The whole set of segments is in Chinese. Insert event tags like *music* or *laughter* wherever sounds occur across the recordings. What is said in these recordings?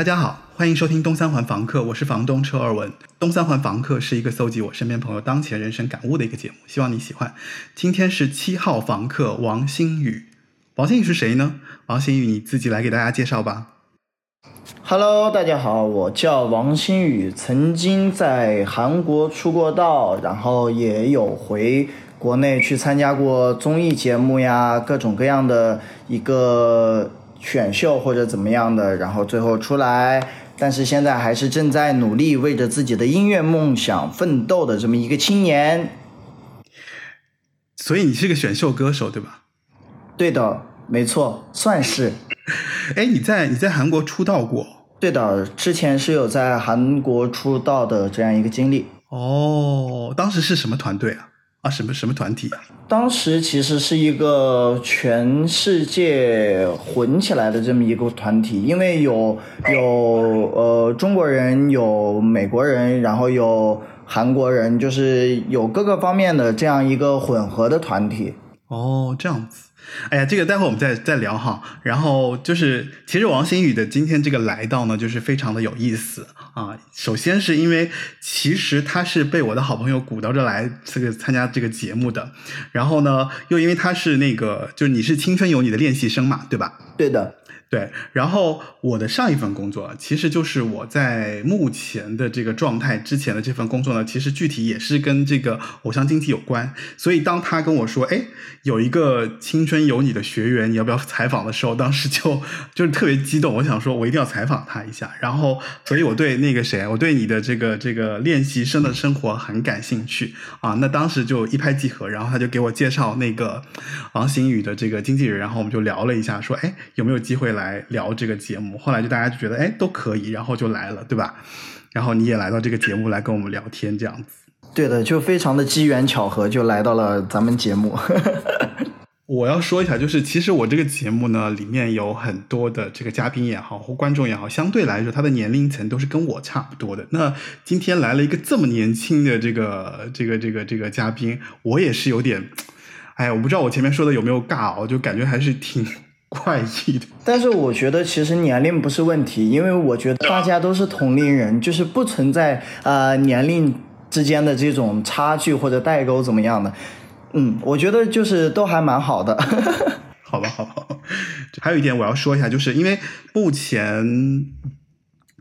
大家好，欢迎收听东三环房客，我是房东车尔文。东三环房客是一个搜集我身边朋友当前人生感悟的一个节目，希望你喜欢。今天是七号房客王新宇，王新宇是谁呢？王新宇你自己来给大家介绍吧。Hello，大家好，我叫王新宇，曾经在韩国出过道，然后也有回国内去参加过综艺节目呀，各种各样的一个选秀或者怎么样的，然后最后出来，但是现在还是正在努力为着自己的音乐梦想奋斗的这么一个青年。所以你是个选秀歌手对吧？对的，没错，算是。*laughs* 哎，你在你在韩国出道过对的，之前是有在韩国出道的这样一个经历。哦？当时是什么团队啊？啊，什么什么团体啊？当时其实是一个全世界混起来的这么一个团体，因为有有呃中国人，有美国人，然后有韩国人，就是有各个方面的这样一个混合的团体。哦，这样子。哎呀，这个待会我们再再聊哈。然后就是，其实王新宇的今天这个来到呢，就是非常的有意思啊。首先是因为其实他是被我的好朋友鼓捣着来这个参加这个节目的，然后呢，又因为他是那个，就是你是青春有你的练习生嘛，对吧？对的，对，然后我的上一份工作，其实就是我在目前的这个状态之前的这份工作呢，其实具体也是跟这个偶像经济有关。所以当他跟我说，哎，有一个青春有你的学员，你要不要采访的时候，当时就就是特别激动，我想说我一定要采访他一下。然后，所以我对那个谁，我对你的这个这个练习生的生活很感兴趣啊。那当时就一拍即合，然后他就给我介绍那个王新宇的这个经纪人，然后我们就聊了一下，说，哎，有没有机会来聊这个节目？后来就大家就觉得，哎，都可以，然后就来了，对吧？然后你也来到这个节目来跟我们聊天，这样子。对的，就非常的机缘巧合，就来到了咱们节目。*laughs* 我要说一下，就是其实我这个节目呢，里面有很多的这个嘉宾也好，或观众也好，相对来说他的年龄层都是跟我差不多的。那今天来了一个这么年轻的这个 *laughs* 这个这个这个嘉宾，我也是有点，哎，我不知道我前面说的有没有尬哦，就感觉还是挺怪异的。*laughs* 但是我觉得其实年龄不是问题，因为我觉得大家都是同龄人，就是不存在呃年龄之间的这种差距或者代沟怎么样的。嗯，我觉得就是都还蛮好的。*laughs* 好吧，好吧。还有一点我要说一下，就是因为目前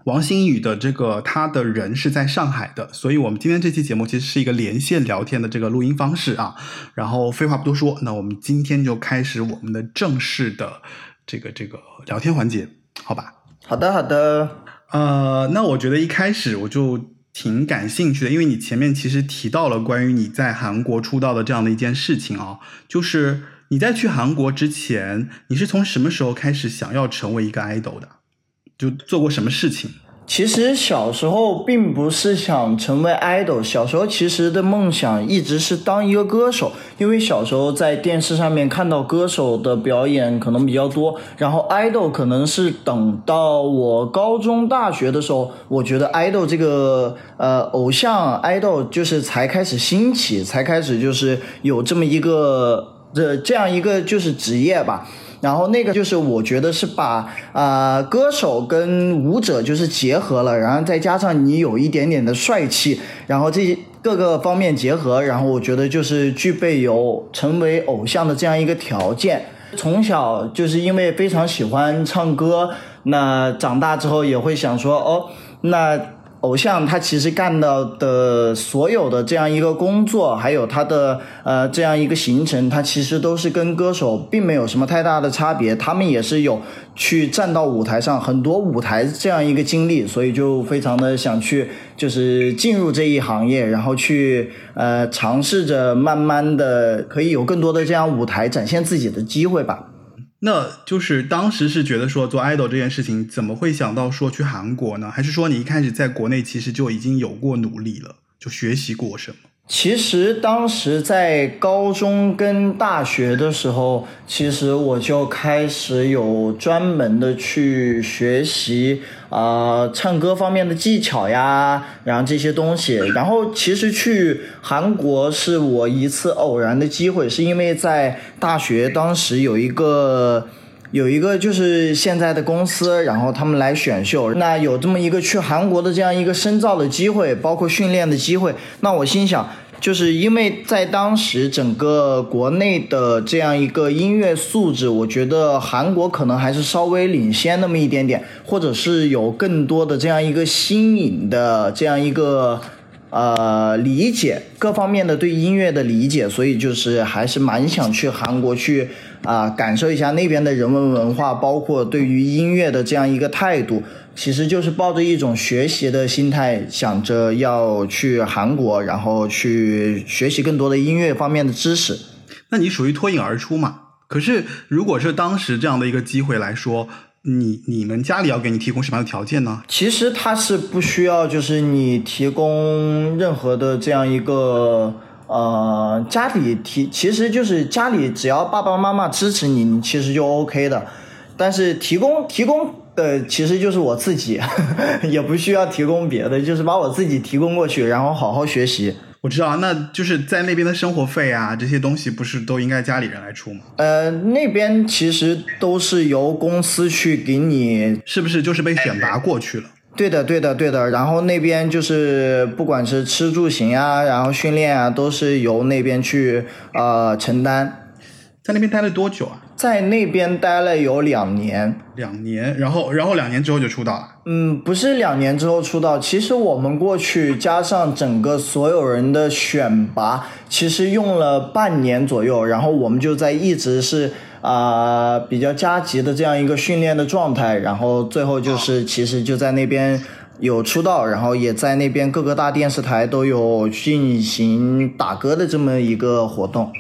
王新宇的这个他的人是在上海的，所以我们今天这期节目其实是一个连线聊天的这个录音方式啊。然后废话不多说，那我们今天就开始我们的正式的这个这个聊天环节，好吧？好的，好的。呃，那我觉得一开始我就挺感兴趣的，因为你前面其实提到了关于你在韩国出道的这样的一件事情啊，就是你在去韩国之前，你是从什么时候开始想要成为一个 idol 的？就做过什么事情？其实小时候并不是想成为 idol，小时候其实的梦想一直是当一个歌手，因为小时候在电视上面看到歌手的表演可能比较多，然后 idol 可能是等到我高中、大学的时候，我觉得 idol 这个呃偶像 idol 就是才开始兴起，才开始就是有这么一个这这样一个就是职业吧。然后那个就是我觉得是把啊、呃歌手跟舞者就是结合了，然后再加上你有一点点的帅气，然后这些各个方面结合，然后我觉得就是具备有成为偶像的这样一个条件。从小就是因为非常喜欢唱歌，那长大之后也会想说哦，那偶像他其实干到的所有的这样一个工作，还有他的呃这样一个行程，他其实都是跟歌手并没有什么太大的差别。他们也是有去站到舞台上很多舞台这样一个经历，所以就非常的想去就是进入这一行业，然后去呃尝试着慢慢的可以有更多的这样舞台展现自己的机会吧。那就是当时是觉得说做 idol 这件事情，怎么会想到说去韩国呢？还是说你一开始在国内其实就已经有过努力了，就学习过什么？其实当时在高中跟大学的时候，其实我就开始有专门的去学习啊唱歌方面的技巧呀，然后这些东西。然后其实去韩国是我一次偶然的机会，是因为在大学当时有一个。有一个就是现在的公司，然后他们来选秀，那有这么一个去韩国的这样一个深造的机会，包括训练的机会。那我心想，就是因为在当时整个国内的这样一个音乐素质，我觉得韩国可能还是稍微领先那么一点点，或者是有更多的这样一个新颖的这样一个。呃，理解各方面的对音乐的理解，所以就是还是蛮想去韩国去啊，感受一下那边的人文文化，包括对于音乐的这样一个态度，其实就是抱着一种学习的心态，想着要去韩国，然后去学习更多的音乐方面的知识。那你属于脱颖而出嘛？可是如果是当时这样的一个机会来说。你你们家里要给你提供什么样的条件呢？其实他是不需要，就是你提供任何的这样一个呃，家里提，其实就是家里只要爸爸妈妈支持你，你其实就 OK 的。但是提供提供的其实就是我自己，*laughs* 也不需要提供别的，就是把我自己提供过去，然后好好学习。我知道，那就是在那边的生活费啊，这些东西不是都应该家里人来出吗？呃，那边其实都是由公司去给你，是不是就是被选拔过去了？对的，对的，对的。然后那边就是不管是吃住行啊，然后训练啊，都是由那边去呃承担。在那边待了多久啊？在那边待了有两年，两年，然后，然后两年之后就出道了。嗯，不是两年之后出道，其实我们过去加上整个所有人的选拔，其实用了半年左右，然后我们就在一直是啊比较加急的这样一个训练的状态，然后最后就是其实就在那边有出道，然后也在那边各个大电视台都有进行打歌的这么一个活动。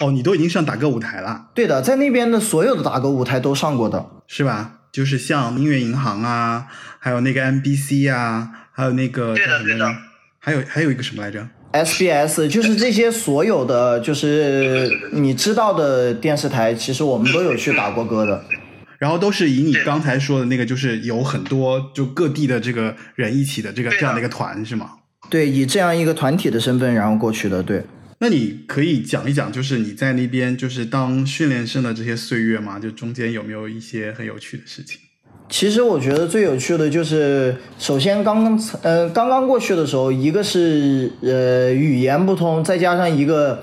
哦，你都已经上打歌舞台了？对的，在那边的所有的打歌舞台都上过的，是吧？就是像音乐银行啊，还有那个 MBC 啊，还有那个对的对的，还有还有一个什么来着？SBS，就是这些所有的，就是你知道的电视台，其实我们都有去打过歌的。然后都是以你刚才说的那个，就是有很多就各地的这个人一起的这个这样的一个团，是吗？对，以这样一个团体的身份然后过去的，对。那你可以讲一讲，就是你在那边就是当训练生的这些岁月吗？就中间有没有一些很有趣的事情？其实我觉得最有趣的就是，首先刚刚呃刚刚过去的时候，一个是呃语言不通，再加上一个。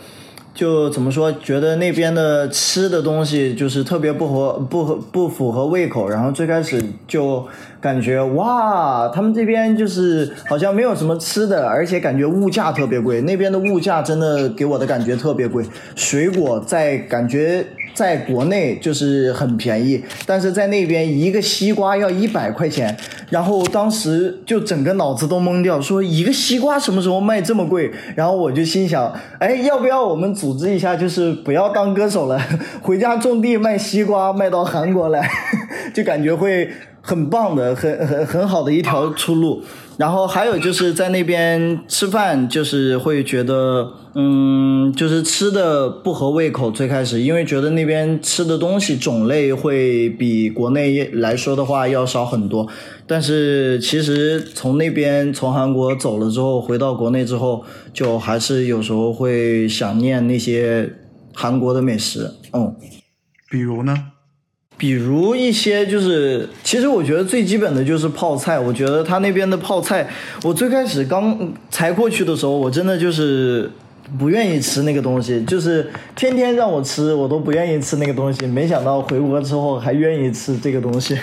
就怎么说，觉得那边的吃的东西就是特别不合不合不符合胃口，然后最开始就感觉哇，他们这边就是好像没有什么吃的，而且感觉物价特别贵，那边的物价真的给我的感觉特别贵，水果在感觉。在国内就是很便宜，但是在那边一个西瓜要一百块钱，然后当时就整个脑子都懵掉，说一个西瓜什么时候卖这么贵？然后我就心想，哎，要不要我们组织一下，就是不要当歌手了，*laughs* 回家种地卖西瓜，卖到韩国来，*laughs* 就感觉会很棒的，很很很好的一条出路。然后还有就是在那边吃饭，就是会觉得，嗯，就是吃的不合胃口。最开始，因为觉得那边吃的东西种类会比国内来说的话要少很多。但是其实从那边从韩国走了之后，回到国内之后，就还是有时候会想念那些韩国的美食。嗯，比如呢？比如一些就是，其实我觉得最基本的就是泡菜。我觉得他那边的泡菜，我最开始刚才过去的时候，我真的就是不愿意吃那个东西，就是天天让我吃，我都不愿意吃那个东西。没想到回国之后还愿意吃这个东西。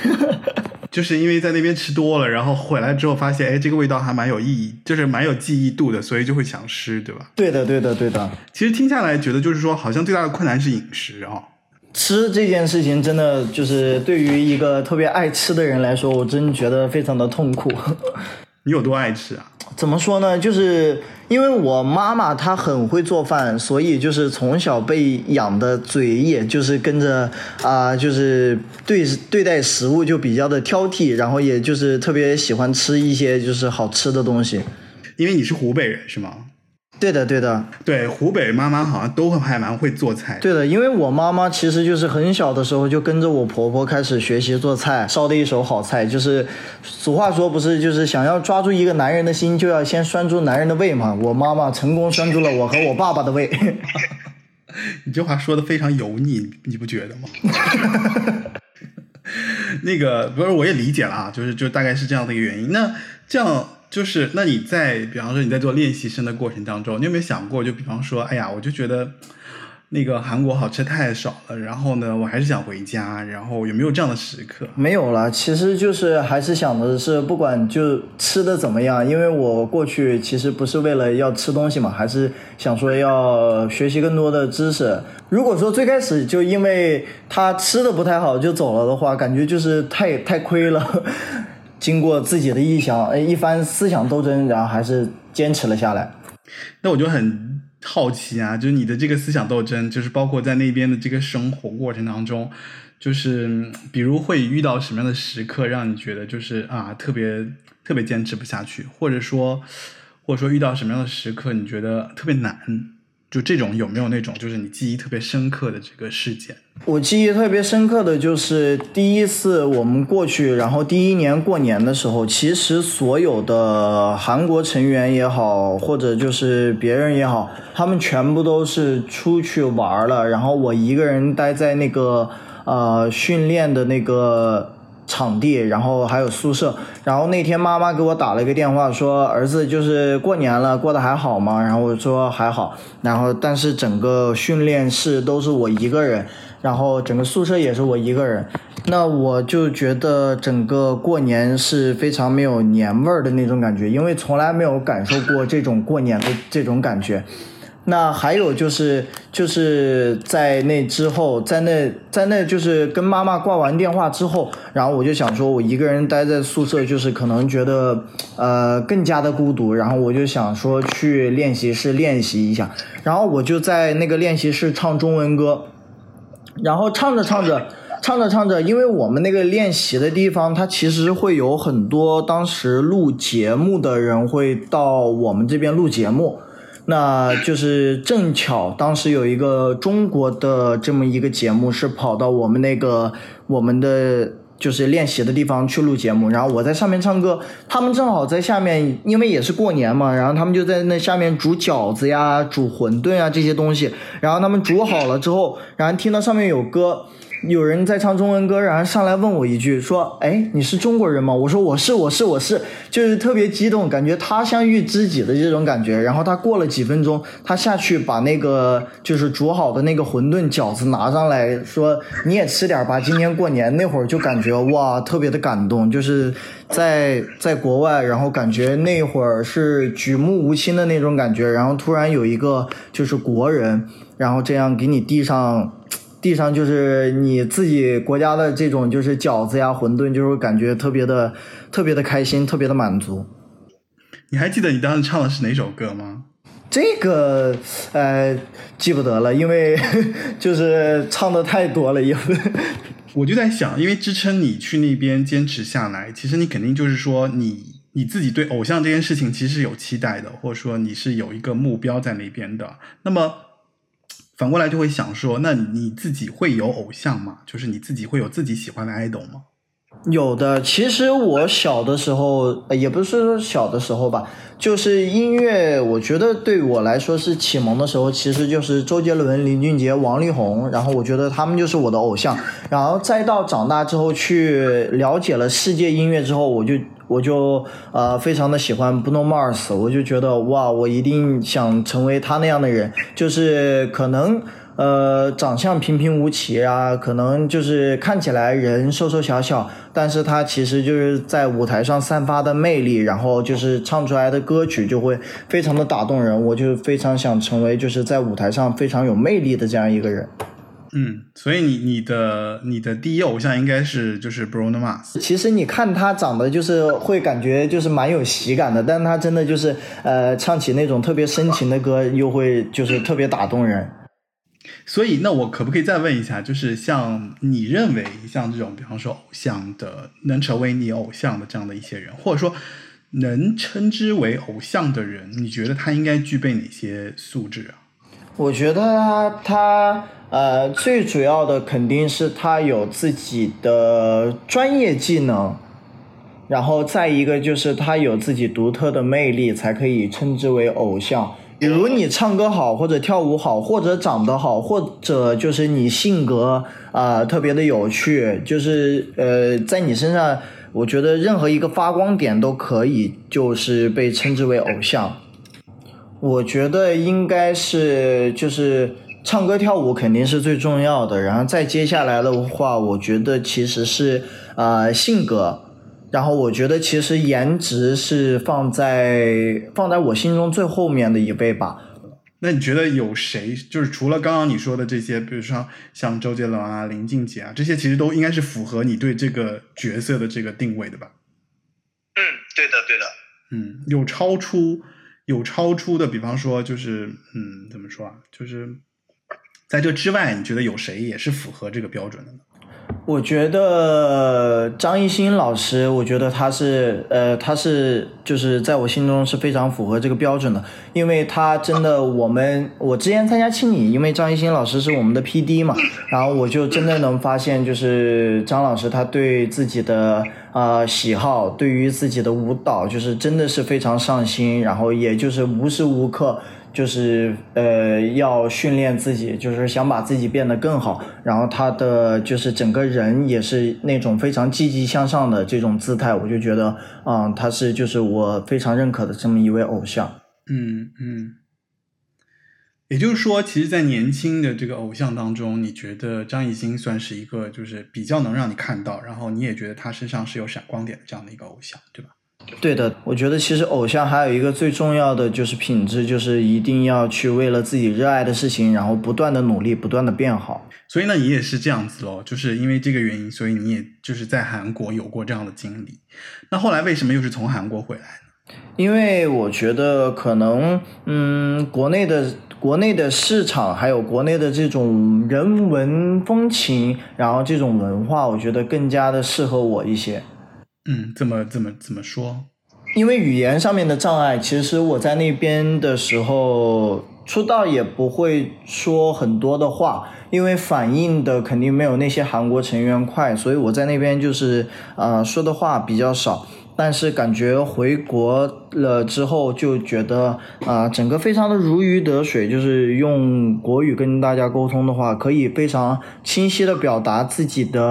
*laughs* 就是因为在那边吃多了，然后回来之后发现，哎，这个味道还蛮有意义，就是蛮有记忆度的，所以就会想吃，对吧？对的，对的，对的。其实听下来，觉得就是说，好像最大的困难是饮食啊。吃这件事情真的就是对于一个特别爱吃的人来说，我真觉得非常的痛苦。*laughs* 你有多爱吃啊？怎么说呢？就是因为我妈妈她很会做饭，所以就是从小被养的嘴，也就是跟着啊，就是对对待食物就比较的挑剔，然后也就是特别喜欢吃一些就是好吃的东西。因为你是湖北人是吗？对的，对的，对湖北妈妈好像都还蛮会做菜。对的，因为我妈妈其实就是很小的时候就跟着我婆婆开始学习做菜，烧的一手好菜。就是俗话说不是，就是想要抓住一个男人的心，就要先拴住男人的胃嘛。我妈妈成功拴住了我和我爸爸的胃。*laughs* 你这话说的非常油腻，你不觉得吗？那个不是，我也理解了啊，就是就大概是这样的一个原因。那这样。就是那你在比方说你在做练习生的过程当中，你有没有想过，就比方说，哎呀，我就觉得那个韩国好吃太少了，然后呢，我还是想回家，然后有没有这样的时刻？没有了，其实就是还是想的是，不管就吃的怎么样，因为我过去其实不是为了要吃东西嘛，还是想说要学习更多的知识。如果说最开始就因为他吃的不太好就走了的话，感觉就是太太亏了。经过自己的臆想，一番思想斗争，然后还是坚持了下来。那我就很好奇啊，就是你的这个思想斗争，就是包括在那边的这个生活过程当中，就是比如会遇到什么样的时刻，让你觉得就是啊特别特别坚持不下去，或者说或者说遇到什么样的时刻，你觉得特别难？就这种有没有那种就是你记忆特别深刻的这个事件？我记忆特别深刻的就是第一次我们过去，然后第一年过年的时候，其实所有的韩国成员也好，或者就是别人也好，他们全部都是出去玩了，然后我一个人待在那个呃训练的那个。场地，然后还有宿舍，然后那天妈妈给我打了一个电话，说儿子就是过年了，过得还好吗？然后我说还好，然后但是整个训练室都是我一个人，然后整个宿舍也是我一个人，那我就觉得整个过年是非常没有年味儿的那种感觉，因为从来没有感受过这种过年的这种感觉。那还有就是，就是在那之后，在那在那就是跟妈妈挂完电话之后，然后我就想说，我一个人待在宿舍，就是可能觉得呃更加的孤独，然后我就想说去练习室练习一下，然后我就在那个练习室唱中文歌，然后唱着唱着，唱着唱着，因为我们那个练习的地方，它其实会有很多当时录节目的人会到我们这边录节目。那就是正巧，当时有一个中国的这么一个节目，是跑到我们那个我们的就是练习的地方去录节目，然后我在上面唱歌，他们正好在下面，因为也是过年嘛，然后他们就在那下面煮饺子呀、煮馄饨啊这些东西，然后他们煮好了之后，然后听到上面有歌。有人在唱中文歌，然后上来问我一句，说：“哎，你是中国人吗？”我说：“我是，我是，我是。”就是特别激动，感觉他乡遇知己的这种感觉。然后他过了几分钟，他下去把那个就是煮好的那个馄饨饺子拿上来说：“你也吃点吧，今年过年。”那会儿就感觉哇，特别的感动，就是在在国外，然后感觉那会儿是举目无亲的那种感觉。然后突然有一个就是国人，然后这样给你递上。地上就是你自己国家的这种就是饺子呀馄饨，就是感觉特别的特别的开心，特别的满足。你还记得你当时唱的是哪首歌吗？这个呃记不得了，因为 *laughs* 就是唱的太多了。因为 *laughs* 我就在想，因为支撑你去那边坚持下来，其实你肯定就是说你你自己对偶像这件事情其实是有期待的，或者说你是有一个目标在那边的。那么。反过来就会想说，那你自己会有偶像吗？就是你自己会有自己喜欢的 idol 吗？有的，其实我小的时候，也不是说小的时候吧，就是音乐，我觉得对我来说是启蒙的时候，其实就是周杰伦、林俊杰、王力宏，然后我觉得他们就是我的偶像，然后再到长大之后去了解了世界音乐之后，我就。我就呃非常的喜欢 Bruno Mars，我就觉得哇，我一定想成为他那样的人，就是可能呃，长相平平无奇啊，可能就是看起来人瘦瘦小小，但是他其实就是在舞台上散发的魅力，然后就是唱出来的歌曲就会非常的打动人。我就非常想成为就是在舞台上非常有魅力的这样一个人。嗯，所以你你的你的第一偶像应该是就是 Bruno Mars。其实你看他长得就是会感觉就是蛮有喜感的，但他真的就是呃唱起那种特别深情的歌，又会就是特别打动人。所以，那我可不可以再问一下，就是像你认为像这种，比方说偶像的，能成为你偶像的这样的一些人，或者说能称之为偶像的人，你觉得他应该具备哪些素质啊？我觉得他他呃，最主要的肯定是他有自己的专业技能，然后再一个就是他有自己独特的魅力，才可以称之为偶像。比如你唱歌好，或者跳舞好，或者长得好，或者就是你性格啊特别的有趣，就是呃在你身上，我觉得任何一个发光点都可以，就是被称之为偶像。我觉得应该是就是唱歌跳舞肯定是最重要的，然后再接下来的话，我觉得其实是啊性格。然后我觉得其实颜值是放在放在我心中最后面的一位吧。那你觉得有谁就是除了刚刚你说的这些，比如说像周杰伦啊、林俊杰啊，这些其实都应该是符合你对这个角色的这个定位的吧？嗯，对的，对的。嗯，有超出有超出的，比方说就是嗯，怎么说啊？就是在这之外，你觉得有谁也是符合这个标准的呢？我觉得张艺兴老师，我觉得他是，呃，他是就是在我心中是非常符合这个标准的，因为他真的，我们我之前参加青你，因为张艺兴老师是我们的 P D 嘛，然后我就真的能发现，就是张老师他对自己的啊喜好，对于自己的舞蹈，就是真的是非常上心，然后也就是无时无刻。就是呃，要训练自己，就是想把自己变得更好。然后他的就是整个人也是那种非常积极向上的这种姿态，我就觉得啊，他是就是我非常认可的这么一位偶像。嗯嗯。也就是说，其实，在年轻的这个偶像当中，你觉得张艺兴算是一个就是比较能让你看到，然后你也觉得他身上是有闪光点的这样的一个偶像，对吧？对的，我觉得其实偶像还有一个最重要的就是品质，就是一定要去为了自己热爱的事情，然后不断的努力，不断的变好。所以呢，你也是这样子喽，就是因为这个原因，所以你也就是在韩国有过这样的经历。那后来为什么又是从韩国回来呢？因为我觉得可能，嗯，国内的国内的市场，还有国内的这种人文风情，然后这种文化，我觉得更加的适合我一些。嗯，怎么怎么怎么说？因为语言上面的障碍，其实我在那边的时候出道也不会说很多的话，因为反应的肯定没有那些韩国成员快，所以我在那边就是呃说的话比较少。但是感觉回国了之后，就觉得啊整个非常的如鱼得水，就是用国语跟大家沟通的话，可以非常清晰的表达自己的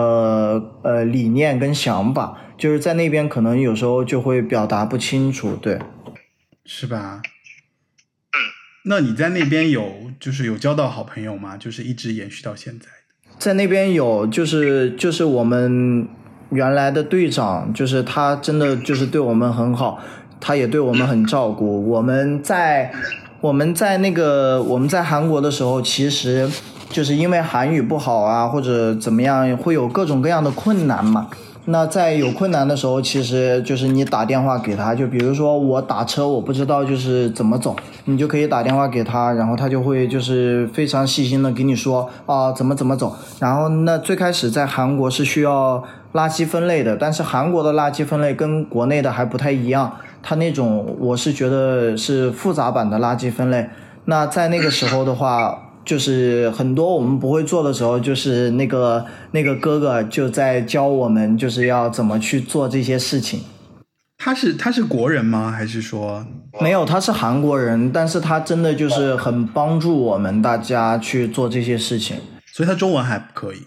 呃理念跟想法。就是在那边，可能有时候就会表达不清楚，对，是吧？那你在那边有就是有交到好朋友吗？就是一直延续到现在。在那边有，就是就是我们原来的队长，就是他真的就是对我们很好，他也对我们很照顾。我们在我们在那个我们在韩国的时候，其实就是因为韩语不好啊，或者怎么样，会有各种各样的困难嘛。那在有困难的时候，其实就是你打电话给他，就比如说我打车，我不知道就是怎么走，你就可以打电话给他，然后他就会就是非常细心的给你说啊怎么怎么走。然后那最开始在韩国是需要垃圾分类的，但是韩国的垃圾分类跟国内的还不太一样，它那种我是觉得是复杂版的垃圾分类。那在那个时候的话。就是很多我们不会做的时候，就是那个那个哥哥就在教我们，就是要怎么去做这些事情。他是他是国人吗？还是说没有？他是韩国人，但是他真的就是很帮助我们大家去做这些事情。所以他中文还可以。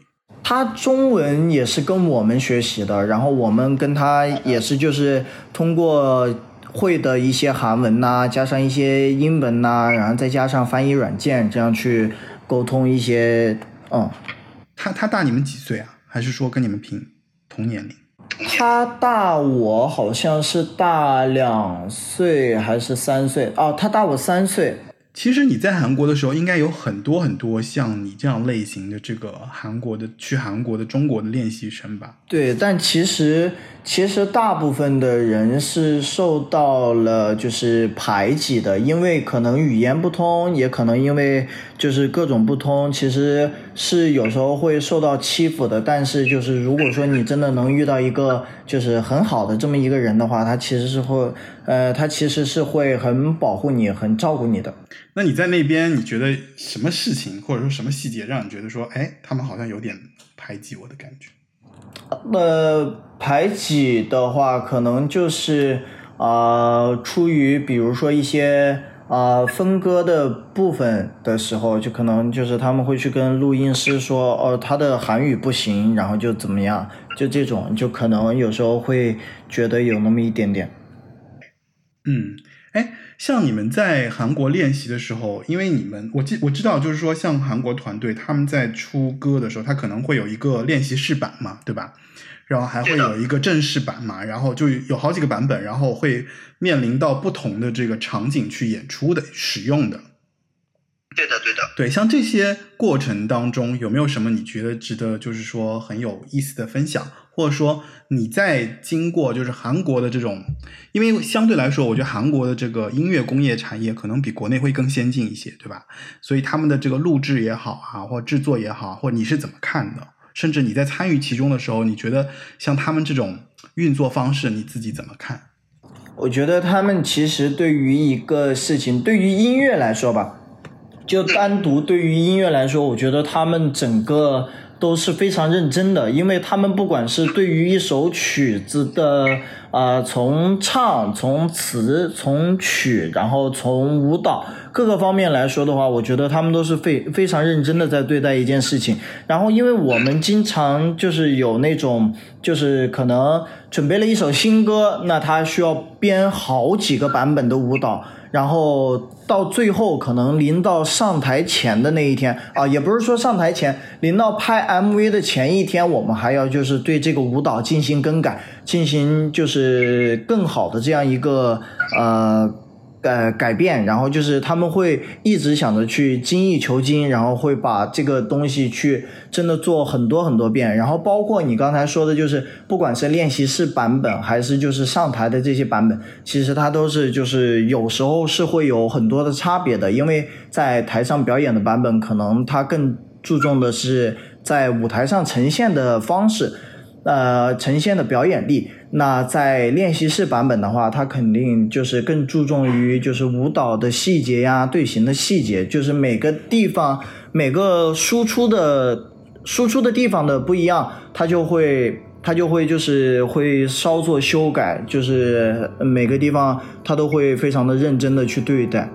他中文也是跟我们学习的，然后我们跟他也是就是通过。会的一些韩文呐，加上一些英文呐，然后再加上翻译软件，这样去沟通一些，嗯。他他大你们几岁啊？还是说跟你们平同年龄？他大我好像是大两岁还是三岁？哦，他大我三岁。其实你在韩国的时候，应该有很多很多像你这样类型的这个韩国的去韩国的中国的练习生吧？对，但其实其实大部分的人是受到了就是排挤的，因为可能语言不通，也可能因为就是各种不通，其实是有时候会受到欺负的。但是就是如果说你真的能遇到一个就是很好的这么一个人的话，他其实是会呃，他其实是会很保护你、很照顾你的。那你在那边，你觉得什么事情或者说什么细节让你觉得说，哎，他们好像有点排挤我的感觉？呃，排挤的话，可能就是啊，出于比如说一些啊分割的部分的时候，就可能就是他们会去跟录音师说，哦，他的韩语不行，然后就怎么样，就这种，就可能有时候会觉得有那么一点点。嗯，像你们在韩国练习的时候，因为你们我记我知道，就是说像韩国团队他们在出歌的时候，他可能会有一个练习室版嘛，对吧？然后还会有一个正式版嘛，然后就有好几个版本，然后会面临到不同的这个场景去演出的使用的。对的，对的。对，像这些过程当中，有没有什么你觉得值得就是说很有意思的分享？或者说你在经过就是韩国的这种，因为相对来说，我觉得韩国的这个音乐工业产业可能比国内会更先进一些，对吧？所以他们的这个录制也好啊，或制作也好，或你是怎么看的？甚至你在参与其中的时候，你觉得像他们这种运作方式，你自己怎么看？我觉得他们其实对于一个事情，对于音乐来说吧，就单独对于音乐来说，我觉得他们整个。都是非常认真的，因为他们不管是对于一首曲子的，呃，从唱、从词、从曲，然后从舞蹈各个方面来说的话，我觉得他们都是非非常认真的在对待一件事情。然后，因为我们经常就是有那种，就是可能准备了一首新歌，那他需要编好几个版本的舞蹈。然后到最后，可能临到上台前的那一天啊，也不是说上台前，临到拍 MV 的前一天，我们还要就是对这个舞蹈进行更改，进行就是更好的这样一个呃。呃，改变，然后就是他们会一直想着去精益求精，然后会把这个东西去真的做很多很多遍，然后包括你刚才说的，就是不管是练习室版本，还是就是上台的这些版本，其实它都是就是有时候是会有很多的差别的，因为在台上表演的版本，可能它更注重的是在舞台上呈现的方式。呃，呈现的表演力，那在练习室版本的话，它肯定就是更注重于就是舞蹈的细节呀、队形的细节，就是每个地方每个输出的输出的地方的不一样，它就会它就会就是会稍作修改，就是每个地方它都会非常的认真的去对待。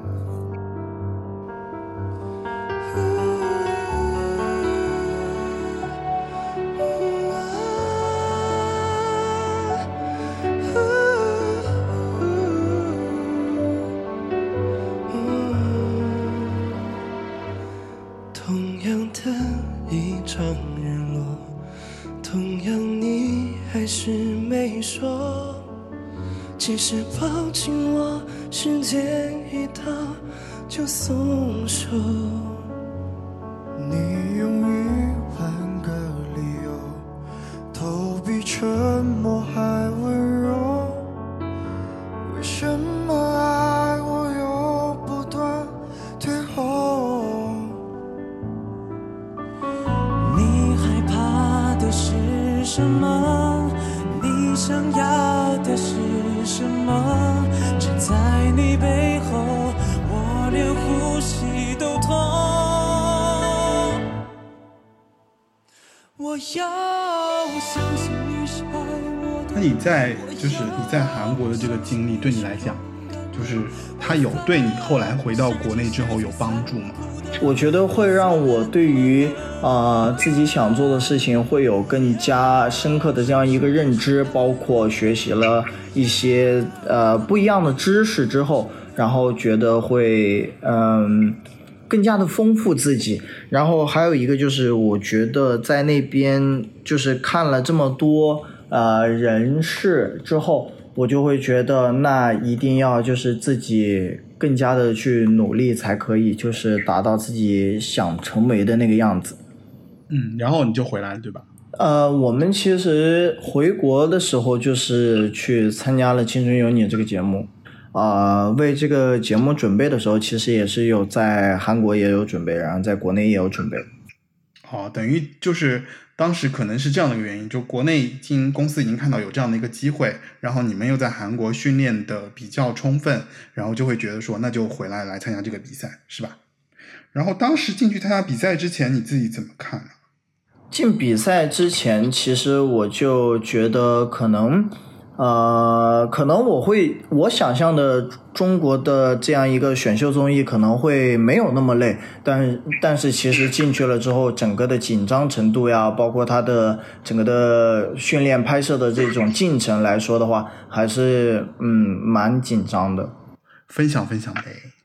什么？你想要的是什么？站在你背后我连呼吸都痛。我要相信你是爱我的。那你在就是你在韩国的这个经历对你来讲就是他有对你后来回到国内之后有帮助吗？我觉得会让我对于啊自己想做的事情会有更加深刻的这样一个认知，包括学习了一些呃不一样的知识之后，然后觉得会嗯。更加的丰富自己。然后还有一个就是，我觉得在那边就是看了这么多呃人事之后，我就会觉得那一定要就是自己更加的去努力才可以，就是达到自己想成为的那个样子。嗯，然后你就回来对吧？呃，我们其实回国的时候就是去参加了《青春有你》这个节目，啊，为这个节目准备的时候，其实也是有在韩国也有准备，然后在国内也有准备。哦，等于就是当时可能是这样的一个原因，就国内经公司已经看到有这样的一个机会，然后你们又在韩国训练的比较充分，然后就会觉得说那就回来来参加这个比赛，是吧？然后当时进去参加比赛之前，你自己怎么看呢？进比赛之前，其实我就觉得可能，呃，可能我会我想象的中国的这样一个选秀综艺可能会没有那么累，但但是其实进去了之后，整个的紧张程度呀，包括它的整个的训练拍摄的这种进程来说的话，还是嗯蛮紧张的。分享分享呗，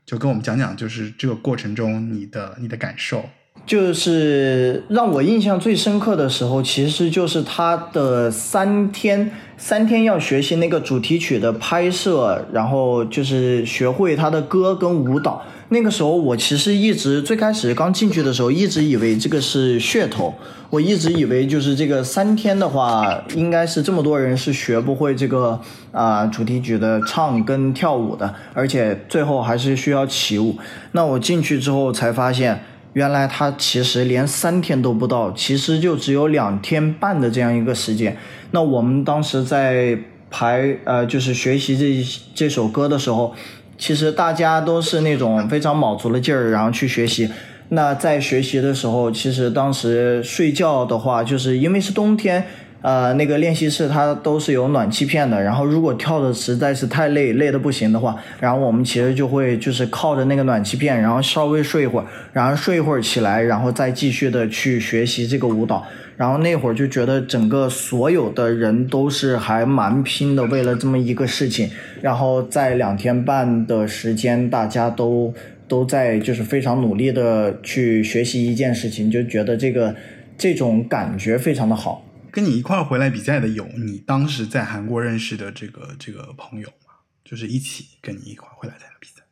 就跟我们讲讲，就是这个过程中你的你的感受。就是让我印象最深刻的时候，其实就是他的三天三天要学习那个主题曲的拍摄，然后就是学会他的歌跟舞蹈。那个时候我其实一直最开始刚进去的时候，一直以为这个是噱头，我一直以为就是这个三天的话，应该是这么多人是学不会这个啊主题曲的唱跟跳舞的，而且最后还是需要起舞。那我进去之后才发现。原来他其实连三天都不到，其实就只有两天半的这样一个时间。那我们当时在排呃，就是学习这这首歌的时候，其实大家都是那种非常卯足了劲儿，然后去学习。那在学习的时候，其实当时睡觉的话，就是因为是冬天。呃，那个练习室它都是有暖气片的，然后如果跳的实在是太累，累的不行的话，然后我们其实就会就是靠着那个暖气片，然后稍微睡一会儿，然后睡一会儿起来，然后再继续的去学习这个舞蹈。然后那会儿就觉得整个所有的人都是还蛮拼的，为了这么一个事情。然后在两天半的时间，大家都都在就是非常努力的去学习一件事情，就觉得这个这种感觉非常的好。跟你一块儿回来比赛的有你当时在韩国认识的这个这个朋友吗？就是一起跟你一块儿回来参加比赛。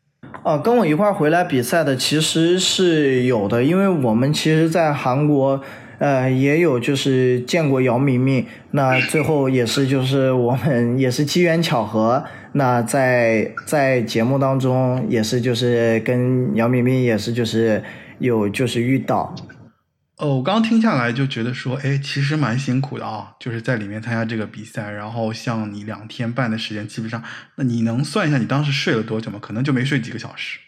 哦，跟我一块儿回来比赛的其实是有的，因为我们其实，在韩国呃也有就是见过姚明明，那最后也是就是我们也是机缘巧合，那在在节目当中也是就是跟姚明明也是就是有就是遇到。哦，我刚刚听下来就觉得说，哎，其实蛮辛苦的啊，就是在里面参加这个比赛，然后像你两天半的时间，基本上，那你能算一下你当时睡了多久吗？可能就没睡几个小时。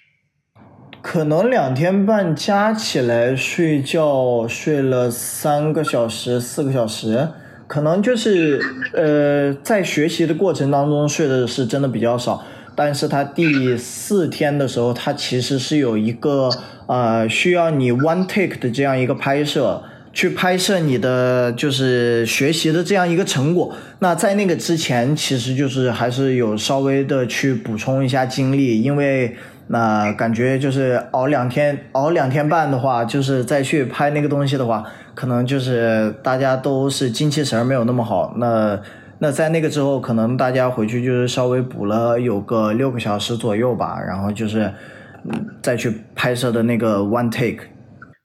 可能两天半加起来睡觉睡了三个小时、四个小时，可能就是呃，在学习的过程当中睡的是真的比较少。但是他第四天的时候，他其实是有一个呃需要你 one take 的这样一个拍摄，去拍摄你的就是学习的这样一个成果。那在那个之前，其实就是还是有稍微的去补充一下精力，因为那感觉就是熬两天熬两天半的话，就是再去拍那个东西的话，可能就是大家都是精气神没有那么好。那那在那个之后，可能大家回去就是稍微补了有个六个小时左右吧，然后就是再去拍摄的那个 one take。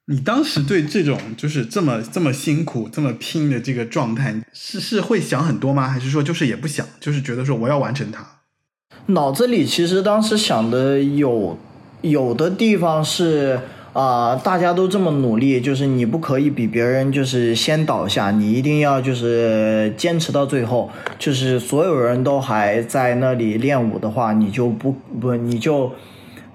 你当时对这种就是这么这么辛苦、这么拼的这个状态，是是会想很多吗？还是说就是也不想，就是觉得说我要完成它？脑子里其实当时想的有有的地方是。啊，大家都这么努力，就是你不可以比别人就是先倒下，你一定要就是坚持到最后。就是所有人都还在那里练舞的话，你就不不你就，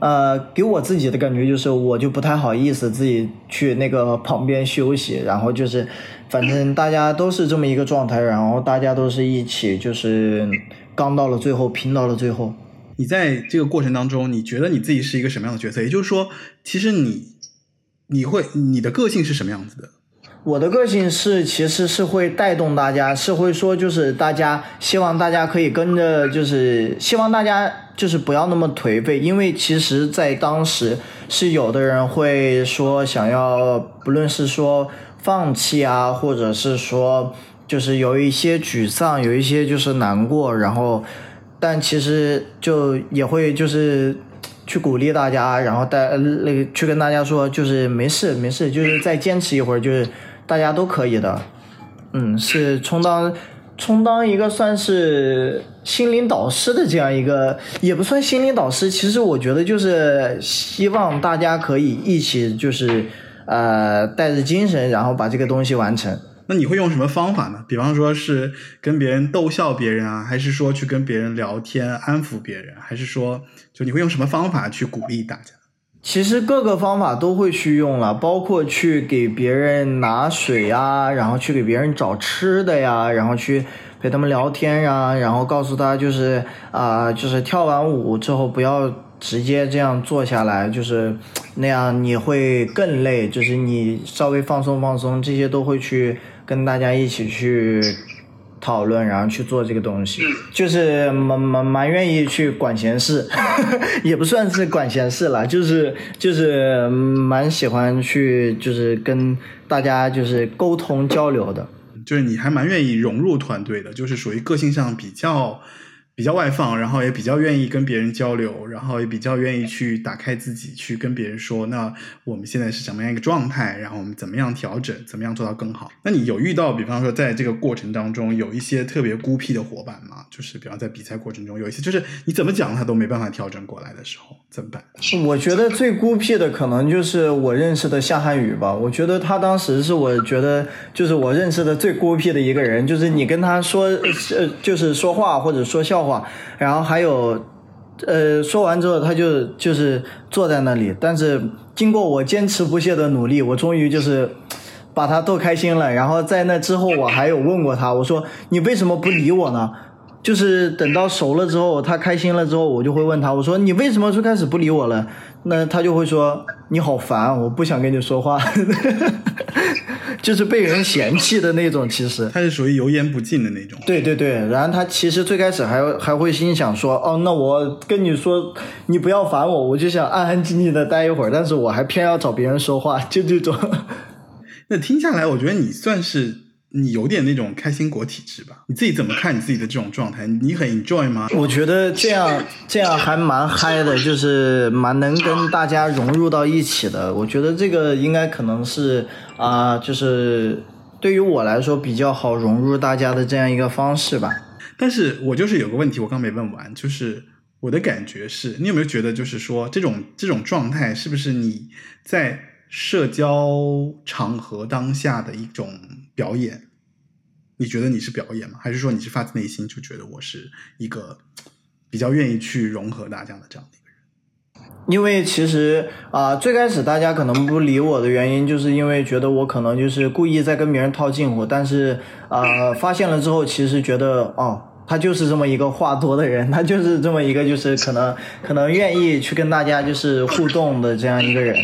呃，给我自己的感觉就是我就不太好意思自己去那个旁边休息。然后就是，反正大家都是这么一个状态，然后大家都是一起就是刚到了最后，拼到了最后。你在这个过程当中，你觉得你自己是一个什么样的角色？也就是说，其实你，你会你的个性是什么样子的？我的个性是，其实是会带动大家，是会说，就是大家希望大家可以跟着，就是希望大家。就是不要那么颓废，因为其实，在当时是有的人会说想要，不论是说放弃啊，或者是说就是有一些沮丧，有一些就是难过，然后，但其实就也会就是去鼓励大家，然后带那个去跟大家说，就是没事没事，就是再坚持一会儿，就是大家都可以的。嗯，是充当充当一个算是心灵导师的这样一个，也不算心灵导师。其实我觉得就是希望大家可以一起，就是呃带着精神，然后把这个东西完成。那你会用什么方法呢？比方说是跟别人逗笑别人啊，还是说去跟别人聊天安抚别人，还是说就你会用什么方法去鼓励大家？其实各个方法都会去用了，包括去给别人拿水呀，然后去给别人找吃的呀，然后去陪他们聊天呀，然后告诉他就是啊、就是跳完舞之后不要直接这样坐下来，就是那样你会更累，就是你稍微放松放松，这些都会去跟大家一起去讨论，然后去做这个东西，就是蛮蛮蛮愿意去管闲事，*laughs* 也不算是管闲事了，就是就是蛮喜欢去就是跟大家就是沟通交流的。就是你还蛮愿意融入团队的，就是属于个性上比较比较外放，然后也比较愿意跟别人交流，然后也比较愿意去打开自己，去跟别人说，那我们现在是什么样一个状态，然后我们怎么样调整，怎么样做到更好。那你有遇到，比方说在这个过程当中有一些特别孤僻的伙伴吗？就是比方在比赛过程中有一些，就是你怎么讲他都没办法调整过来的时候，怎么办？我觉得最孤僻的可能就是我认识的夏汉宇吧。我觉得他当时是我觉得就是我认识的最孤僻的一个人，就是你跟他说呃就是说话或者说笑话，然后还有呃说完之后他就就是坐在那里，但是经过我坚持不懈的努力，我终于就是。把他逗开心了，然后在那之后，我还有问过他，我说你为什么不理我呢？就是等到熟了之后，他开心了之后，我就会问他，我说你为什么最开始不理我了？那他就会说你好烦，我不想跟你说话，*laughs* *laughs* 就是被人嫌弃的那种。其实，他是属于油盐不进的那种。对对对，然后他其实最开始还还会心想说，哦，那我跟你说，你不要烦我，我就想安安静静的待一会儿，但是我还偏要找别人说话，就这种。*laughs* 那听下来，我觉得你算是你有点那种开心果体质吧？你自己怎么看你自己的这种状态？你很 enjoy 吗？我觉得这样这样还蛮嗨的，就是蛮能跟大家融入到一起的。我觉得这个应该可能是啊、就是对于我来说比较好融入大家的这样一个方式吧。但是我就是有个问题，我刚没问完，就是我的感觉是，你有没有觉得，就是说这种这种状态，是不是你在社交场合当下的一种表演？你觉得你是表演吗？还是说你是发自内心就觉得我是一个比较愿意去融合大家的这样的一个人？因为其实啊、最开始大家可能不理我的原因，就是因为觉得我可能就是故意在跟别人套近乎，但是啊、发现了之后，其实觉得哦。他就是这么一个话多的人，*laughs* 他就是这么一个就是可能可能愿意去跟大家就是互动的这样一个人，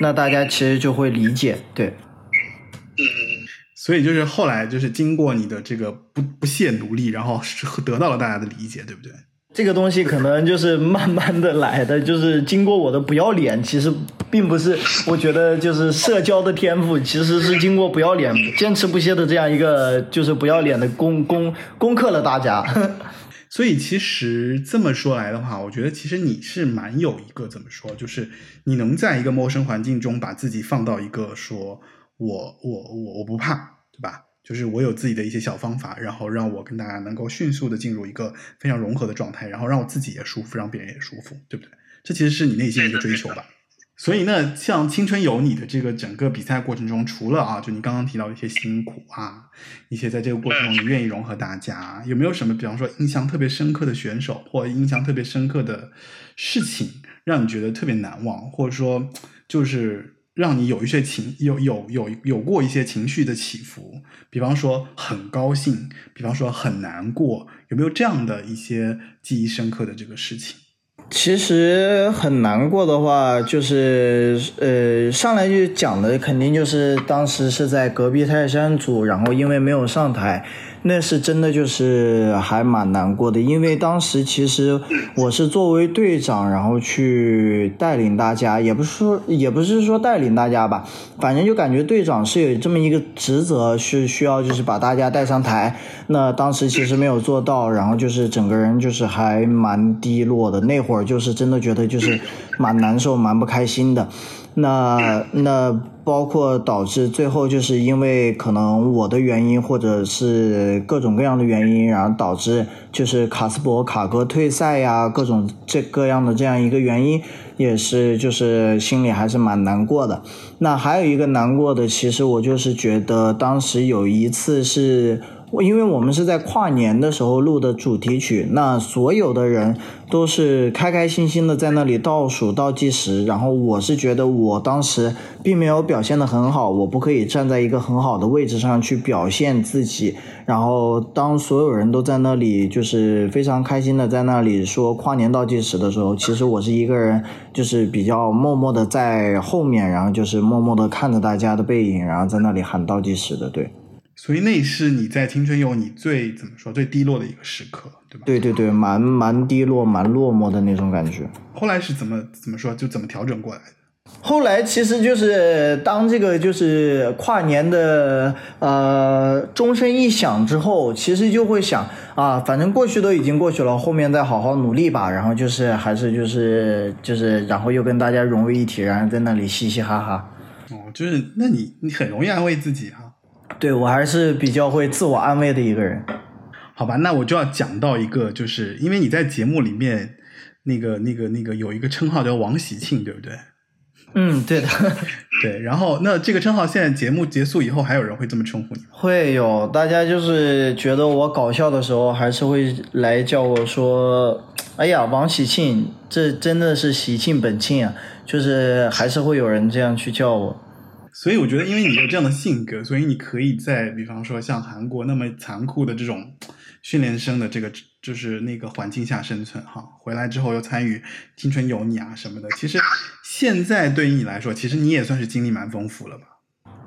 那大家其实就会理解，对。嗯，所以就是后来就是经过你的这个不不懈努力，然后是得到了大家的理解，对不对？这个东西可能就是慢慢的来的，就是经过我的不要脸，其实并不是，我觉得就是社交的天赋，其实是经过不要脸、坚持不懈的这样一个就是不要脸的攻攻攻克了大家。*laughs* 所以其实这么说来的话，我觉得其实你是蛮有一个怎么说，就是你能在一个陌生环境中把自己放到一个说我我我我不怕，对吧？就是我有自己的一些小方法，然后让我跟大家能够迅速的进入一个非常融合的状态，然后让我自己也舒服，让别人也舒服，对不对？这其实是你内心的一个追求吧。所以呢，像青春有你的这个整个比赛过程中，除了啊，就你刚刚提到一些辛苦啊，一些在这个过程中你愿意融合大家，有没有什么比方说印象特别深刻的选手，或者印象特别深刻的事情，让你觉得特别难忘，或者说就是让你有一些情有有有有过一些情绪的起伏，比方说很高兴，比方说很难过，有没有这样的一些记忆深刻的这个事情？其实很难过的话，就是呃，上来就讲的肯定就是当时是在隔壁泰山组，然后因为没有上台，那是真的就是还蛮难过的，因为当时其实我是作为队长，然后去带领大家，也不是说也不是说带领大家吧，反正就感觉队长是有这么一个职责，是需要就是把大家带上台。那当时其实没有做到，然后就是整个人就是还蛮低落的，那会儿就是真的觉得就是蛮难受、蛮不开心的。那那包括导致最后就是因为可能我的原因，或者是各种各样的原因，然后导致就是卡斯伯卡哥退赛呀，各种这各样的这样一个原因，也是就是心里还是蛮难过的。那还有一个难过的，其实我就是觉得当时有一次是。因为我们是在跨年的时候录的主题曲，那所有的人都是开开心心的在那里倒数倒计时，然后我是觉得我当时并没有表现的很好，我不可以站在一个很好的位置上去表现自己。然后当所有人都在那里就是非常开心的在那里说跨年倒计时的时候，其实我是一个人就是比较默默的在后面，然后就是默默的看着大家的背影，然后在那里喊倒计时的，对。所以那是你在青春有你最怎么说最低落的一个时刻，对吧？对对对，蛮蛮低落、蛮落寞的那种感觉。后来是怎么怎么说就怎么调整过来的？后来其实就是当这个就是跨年的呃钟声一响之后，其实就会想啊，反正过去都已经过去了，后面再好好努力吧。然后就是还是就是就是然后又跟大家融为一体，然后在那里嘻嘻哈哈。哦，就是那你你很容易安慰自己哈。对我还是比较会自我安慰的一个人，好吧，那我就要讲到一个，就是因为你在节目里面那个、那个、那个有一个称号叫王喜庆，对不对？嗯，对的，*laughs* 对。然后，那这个称号现在节目结束以后，还有人会这么称呼你吗？会有，大家就是觉得我搞笑的时候，还是会来叫我说：“哎呀，王喜庆，这真的是喜庆本庆啊！”就是还是会有人这样去叫我。所以我觉得，因为你有这样的性格，所以你可以在，比方说像韩国那么残酷的这种训练生的这个就是那个环境下生存哈。回来之后又参与《青春有你》啊什么的，其实现在对于你来说，其实你也算是经历蛮丰富了吧？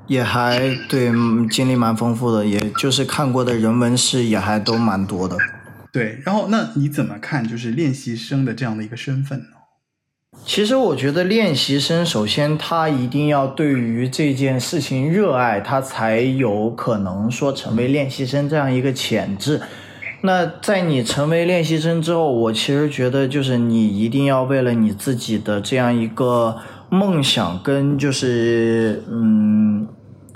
也还对，经历蛮丰富的，也就是看过的人文事也还都蛮多的。对，然后那你怎么看就是练习生的这样的一个身份呢？其实我觉得练习生，首先他一定要对于这件事情热爱，他才有可能说成为练习生这样一个潜质。那在你成为练习生之后，我其实觉得就是你一定要为了你自己的这样一个梦想跟就是嗯。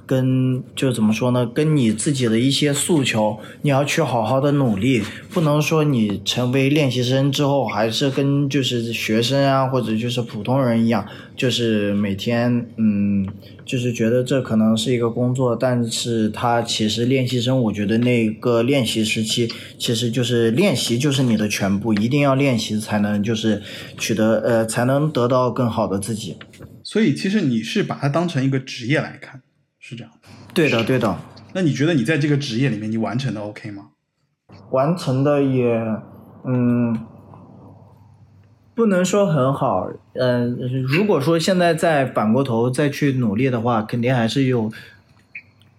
跟就怎么说呢？跟你自己的一些诉求，你要去好好的努力，不能说你成为练习生之后，还是跟就是学生啊，或者就是普通人一样，就是每天嗯，就是觉得这可能是一个工作，但是他其实练习生，我觉得那个练习时期，其实就是练习就是你的全部，一定要练习才能就是取得呃，才能得到更好的自己。所以其实你是把它当成一个职业来看。是这样，对的，对的。那你觉得你在这个职业里面，你完成的 OK 吗？完成的也，嗯，不能说很好。嗯，如果说现在再反过头再去努力的话，肯定还是有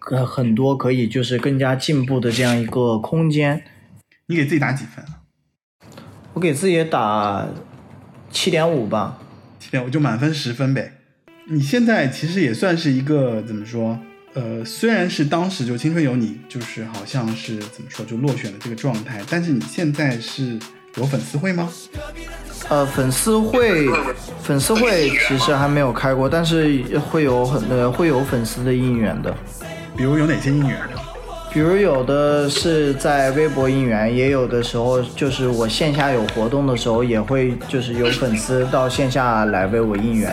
很很多可以就是更加进步的这样一个空间。你给自己打几分？我给自己打七点五吧。七点五就满分十分呗。你现在其实也算是一个怎么说？呃，虽然是当时就《青春有你》，就是好像是怎么说就落选的这个状态，但是你现在是有粉丝会吗？呃，粉丝会，粉丝会其实还没有开过，但是会有很呃会有粉丝的应援的。比如有哪些应援？比如有的是在微博应援，也有的时候就是我线下有活动的时候，也会就是有粉丝到线下来为我应援。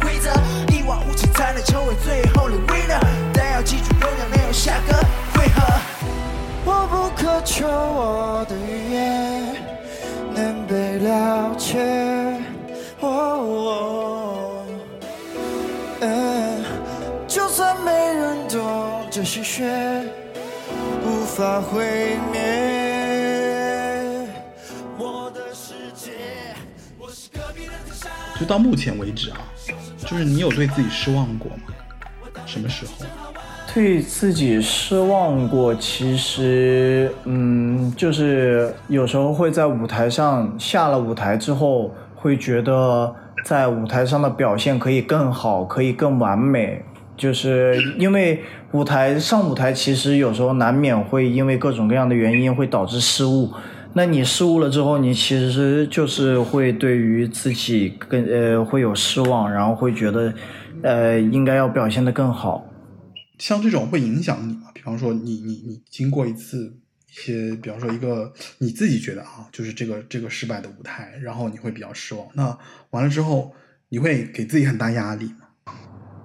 规则一往无前，才能成为最后的 winner。但要记住，永远没有下个回合。我不苛求我的语言能被了解，就算没人懂这心学，无法毁灭我的世界。我是隔壁的，在下，直到目前为止啊。就是你有对自己失望过吗？什么时候？对自己失望过，其实，嗯，就是有时候会在舞台上下了舞台之后，会觉得在舞台上的表现可以更好，可以更完美。就是因为舞台上舞台，其实有时候难免会因为各种各样的原因会导致失误。那你失误了之后，你其实就是会对于自己更呃会有失望，然后会觉得，呃，应该要表现的更好。像这种会影响你吗？比方说你你你经过一次一些，比方说一个你自己觉得啊，就是这个这个失败的舞台，然后你会比较失望。那完了之后，你会给自己很大压力吗？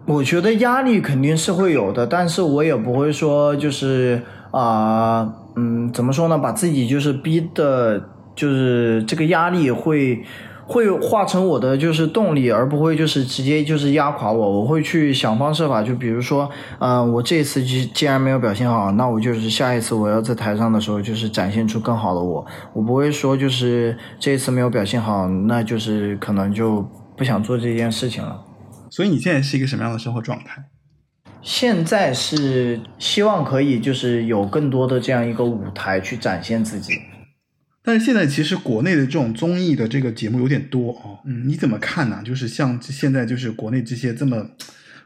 我觉得压力肯定是会有的，但是我也不会说就是啊、嗯，怎么说呢？把自己就是逼的，就是这个压力会会化成我的就是动力，而不会就是直接就是压垮我。我会去想方设法，就比如说，嗯、我这次既既然没有表现好，那我就是下一次我要在台上的时候，就是展现出更好的我。我不会说就是这一次没有表现好，那就是可能就不想做这件事情了。所以你现在是一个什么样的生活状态？现在是希望可以就是有更多的这样一个舞台去展现自己。但是现在其实国内的这种综艺的这个节目有点多哦，嗯，你怎么看呢？就是像现在就是国内这些这么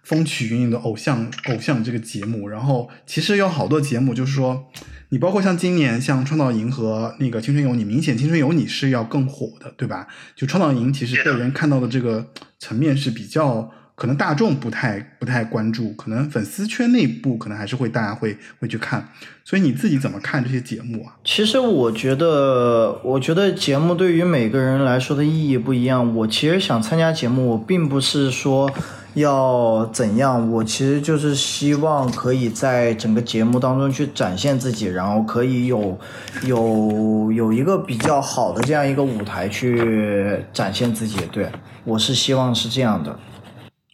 风起云涌的偶像偶像这个节目，然后其实有好多节目就是说，你包括像今年像《创造营》和那个《青春有你》，明显《青春有你》是要更火的，对吧？就《创造营》其实被人看到的这个层面是比较。可能大众不太不太关注，可能粉丝圈内部可能还是会大家会会去看，所以你自己怎么看这些节目啊？其实我觉得，我觉得节目对于每个人来说的意义不一样。我其实想参加节目，我并不是说要怎样，我其实就是希望可以在整个节目当中去展现自己，然后可以有有有一个比较好的这样一个舞台去展现自己。对我是希望是这样的。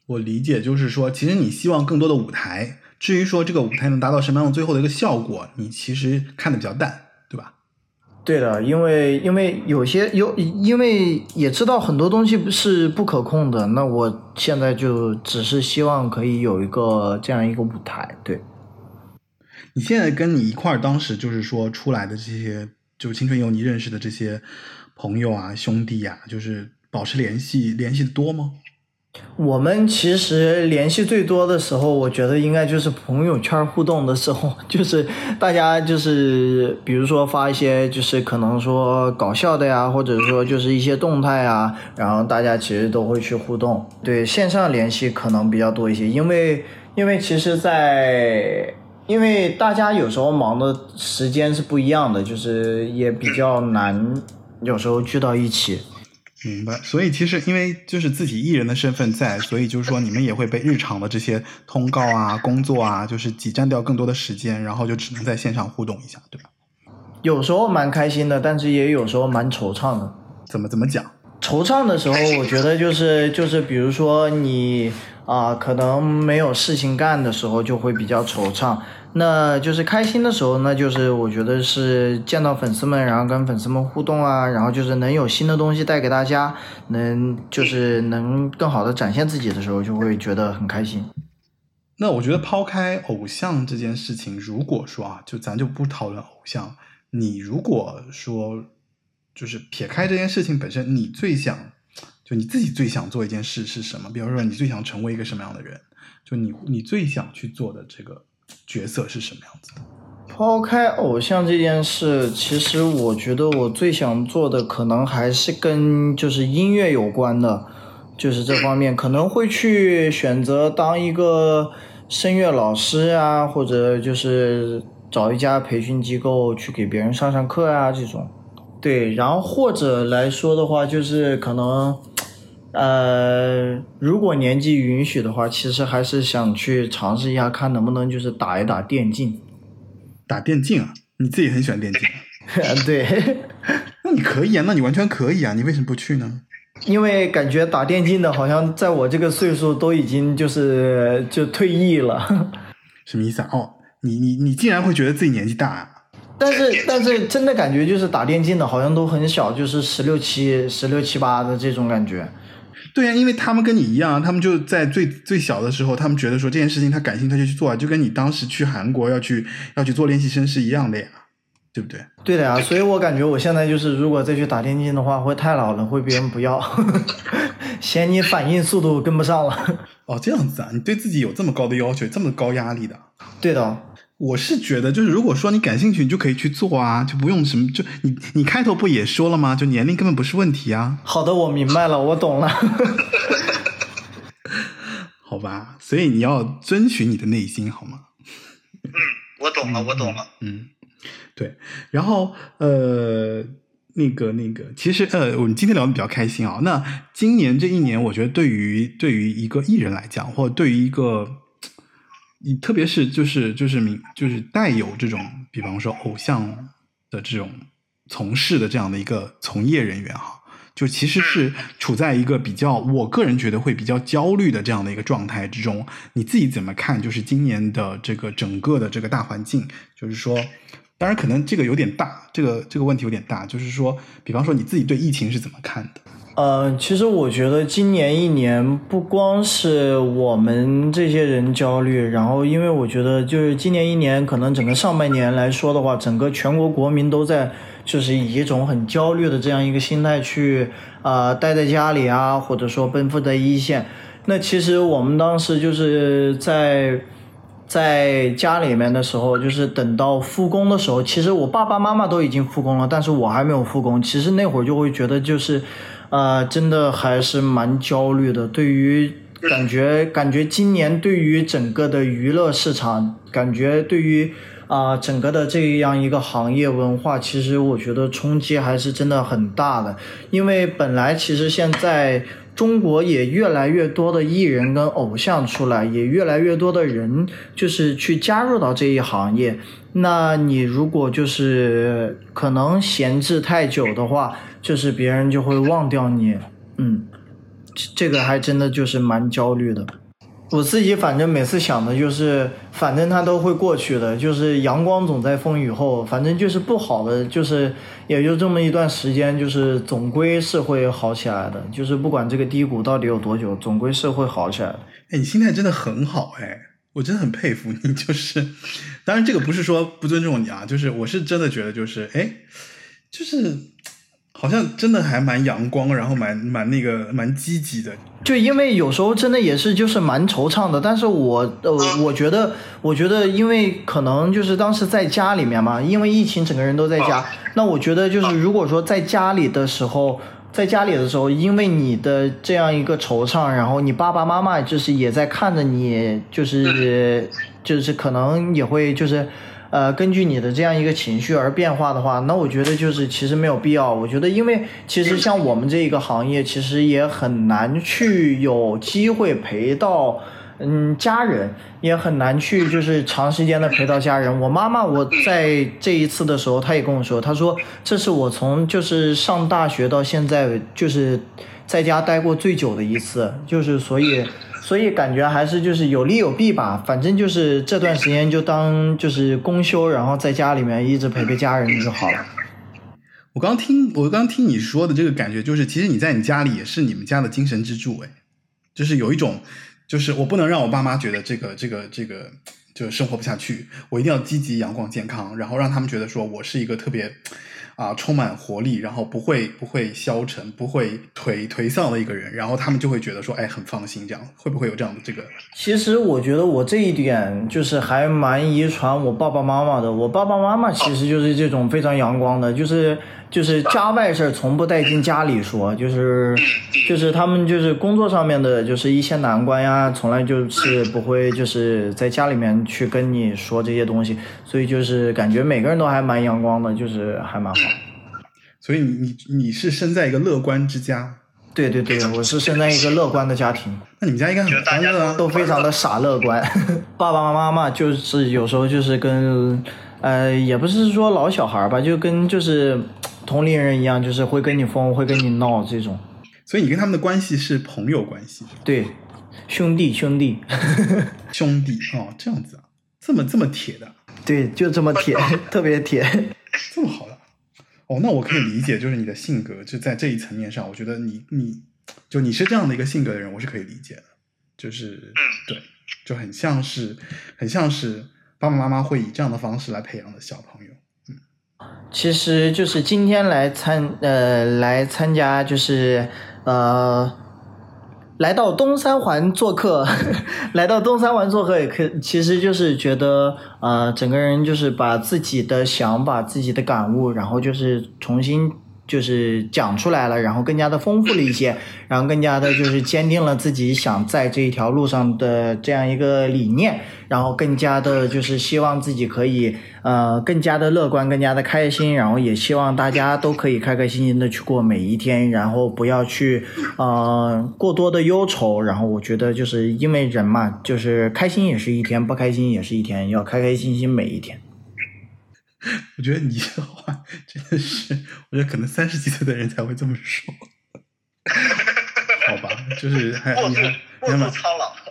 我理解就是说，其实你希望更多的舞台，至于说这个舞台能达到什么样的最后的一个效果，你其实看的比较淡，对吧？对的，因为因为有些有，因为也知道很多东西是不可控的，那我现在就只是希望可以有一个这样一个舞台。对，你现在跟你一块儿当时就是说出来的这些，就青春有你认识的这些朋友啊、兄弟啊，就是保持联系，联系的多吗？我们其实联系最多的时候，我觉得应该就是朋友圈互动的时候，就是大家就是比如说发一些就是可能说搞笑的呀，或者说就是一些动态啊，然后大家其实都会去互动。对，线上联系可能比较多一些，因为因为其实在，因为大家有时候忙的时间是不一样的，就是也比较难有时候聚到一起。明白，所以其实因为就是自己艺人的身份在，所以就是说你们也会被日常的这些通告啊、工作啊，就是挤占掉更多的时间，然后就只能在线上互动一下，对吧？有时候蛮开心的，但是也有时候蛮惆怅的。怎么怎么讲？惆怅的时候，我觉得就是就是，比如说你啊、可能没有事情干的时候，就会比较惆怅。那就是开心的时候，那就是我觉得是见到粉丝们，然后跟粉丝们互动啊，然后就是能有新的东西带给大家，能就是能更好的展现自己的时候，就会觉得很开心。那我觉得抛开偶像这件事情，如果说啊，就咱就不讨论偶像，你如果说就是撇开这件事情本身，你最想就你自己最想做一件事是什么？比方说你最想成为一个什么样的人？就你你最想去做的这个角色是什么样子的？抛开偶像这件事，其实我觉得我最想做的可能还是跟就是音乐有关的，就是这方面可能会去选择当一个声乐老师啊，或者就是找一家培训机构去给别人上上课啊这种。对，然后或者来说的话，就是可能，呃，如果年纪允许的话，其实还是想去尝试一下，看能不能就是打一打电竞。打电竞啊？你自己很喜欢电竞啊？*laughs* *laughs* 对，那你可以啊，那你完全可以啊，你为什么不去呢？因为感觉打电竞的好像在我这个岁数都已经就是就退役了。*laughs* 什么意思啊？哦，你你你竟然会觉得自己年纪大啊？但是但是真的感觉就是打电竞的好像都很小，就是十六七、十六七八的这种感觉。对呀、因为他们跟你一样，他们就在最最小的时候，他们觉得说这件事情他感兴趣他就去做啊，就跟你当时去韩国要去要去做练习生是一样的呀，对不对？对的呀，所以我感觉我现在就是如果再去打电竞的话，会太老了，会别人不要，*laughs* 嫌你反应速度跟不上了。哦，这样子啊，你对自己有这么高的要求，这么高压力的？对的，我是觉得，就是如果说你感兴趣，你就可以去做啊，就不用什么，就你你开头不也说了吗？就年龄根本不是问题啊，好的，我明白了，我懂了。*laughs* 好吧？所以你要遵循你的内心，好吗？嗯，我懂了，我懂了。嗯，对。然后呃，那个那个，其实呃，我们今天聊的比较开心啊。那今年这一年，我觉得对于对于一个艺人来讲，或者对于一个，你特别是就是就是明就是带有这种，比方说偶像的这种从事的这样的一个从业人员哈。就其实是处在一个比较，我个人觉得会比较焦虑的这样的一个状态之中。你自己怎么看？就是今年的这个整个的这个大环境，就是说，当然可能这个有点大，这个这个问题有点大。就是说，比方说你自己对疫情是怎么看的？呃，其实我觉得今年一年不光是我们这些人焦虑，然后因为我觉得就是今年一年，可能整个上半年来说的话，整个全国国民都在就是以一种很焦虑的这样一个心态去啊、待在家里啊，或者说奔赴在一线。那其实我们当时就是在在家里面的时候，就是等到复工的时候，其实我爸爸妈妈都已经复工了，但是我还没有复工。其实那会儿就会觉得就是，呃，真的还是蛮焦虑的。对于感觉，感觉今年对于整个的娱乐市场，感觉对于啊、整个的这样一个行业文化，其实我觉得冲击还是真的很大的。因为本来其实现在中国也越来越多的艺人跟偶像出来，也越来越多的人就是去加入到这一行业。那你如果就是可能闲置太久的话，就是别人就会忘掉你。嗯，这个还真的就是蛮焦虑的。我自己反正每次想的就是，反正它都会过去的，就是阳光总在风雨后，反正就是不好的，就是也就这么一段时间，就是总归是会好起来的，就是不管这个低谷到底有多久，总归是会好起来的。哎，你心态真的很好哎，我真的很佩服你。就是，当然这个不是说不尊重你啊，就是我是真的觉得就是哎，就是好像真的还蛮阳光，然后蛮蛮那个蛮积极的。就因为有时候真的也是就是蛮惆怅的，但是我呃我觉得我觉得因为可能就是当时在家里面嘛，因为疫情整个人都在家，那我觉得就是如果说在家里的时候。在家里的时候，因为你的这样一个惆怅，然后你爸爸妈妈就是也在看着你，就是就是可能也会就是，呃，根据你的这样一个情绪而变化的话，那我觉得就是其实没有必要。我觉得，因为其实像我们这一个行业，其实也很难去有机会陪到。嗯，家人也很难去，就是长时间的陪到家人。我妈妈，我在这一次的时候，她也跟我说，她说这是我从就是上大学到现在，就是在家待过最久的一次，就是所以所以感觉还是就是有利有弊吧。反正就是这段时间就当就是公休，然后在家里面一直陪陪家人就好了。我刚听我刚听你说的这个感觉，就是其实你在你家里也是你们家的精神支柱，哎，就是有一种。就是我不能让我爸妈觉得这个这个这个就生活不下去，我一定要积极、阳光、健康，然后让他们觉得说我是一个特别啊充满活力，然后不会不会消沉、不会颓颓丧的一个人，然后他们就会觉得说哎很放心，这样会不会有这样的这个？其实我觉得我这一点就是还蛮遗传我爸爸妈妈的，我爸爸妈妈其实就是这种非常阳光的，就是。就是家外事从不带进家里说，就是就是他们就是工作上面的，就是一些难关呀，从来就是不会就是在家里面去跟你说这些东西，所以就是感觉每个人都还蛮阳光的，就是还蛮好。所以你你你是生在一个乐观之家？对对对，我是生在一个乐观的家庭。那你们家应该很欢乐啊，都非常的傻乐观。*laughs* 爸爸妈妈就是有时候就是跟呃，也不是说老小孩吧，就跟就是。同龄人一样，就是会跟你疯，会跟你闹这种。所以你跟他们的关系是朋友关系，对，兄弟兄弟，*laughs* 兄弟哦，这样子啊，这么这么铁的，对，就这么铁，*laughs* 特别铁，这么好的，哦，那我可以理解，就是你的性格就在这一层面上，我觉得你你就你是这样的一个性格的人，我是可以理解的，就是对，就很像是很像是爸爸妈妈会以这样的方式来培养的小朋友。其实就是今天来参呃来参加就是呃来到东三环做客，*laughs* 来到东三环做客也可，其实就是觉得呃整个人就是把自己的想法、自己的感悟，然后就是重新。就是讲出来了，然后更加的丰富了一些，*laughs* 然后更加的就是坚定了自己想在这一条路上的这样一个理念，然后更加的就是希望自己可以呃更加的乐观，更加的开心，然后也希望大家都可以开开心心的去过每一天，然后不要去呃过多的忧愁，然后我觉得就是因为人嘛，就是开心也是一天，不开心也是一天，要开开心心每一天。*laughs* 我觉得你这话真的是，我觉得可能三十几岁的人才会这么说。好吧，就是还 *laughs* 你还你还蛮